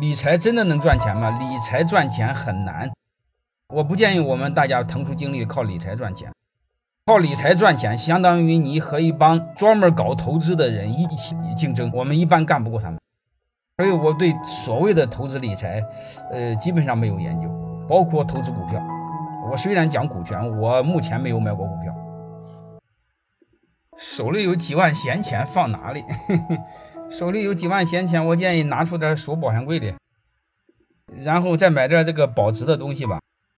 理财真的能赚钱吗？理财赚钱很难，我不建议我们大家腾出精力靠理财赚钱。靠理财赚钱，相当于你和一帮专门搞投资的人一起竞争，我们一般干不过他们。所以我对所谓的投资理财，呃，基本上没有研究，包括投资股票。我虽然讲股权，我目前没有买过股票。手里有几万闲钱放哪里？手里有几万闲钱，我建议拿出点锁保险柜里，然后再买点这个保值的东西吧。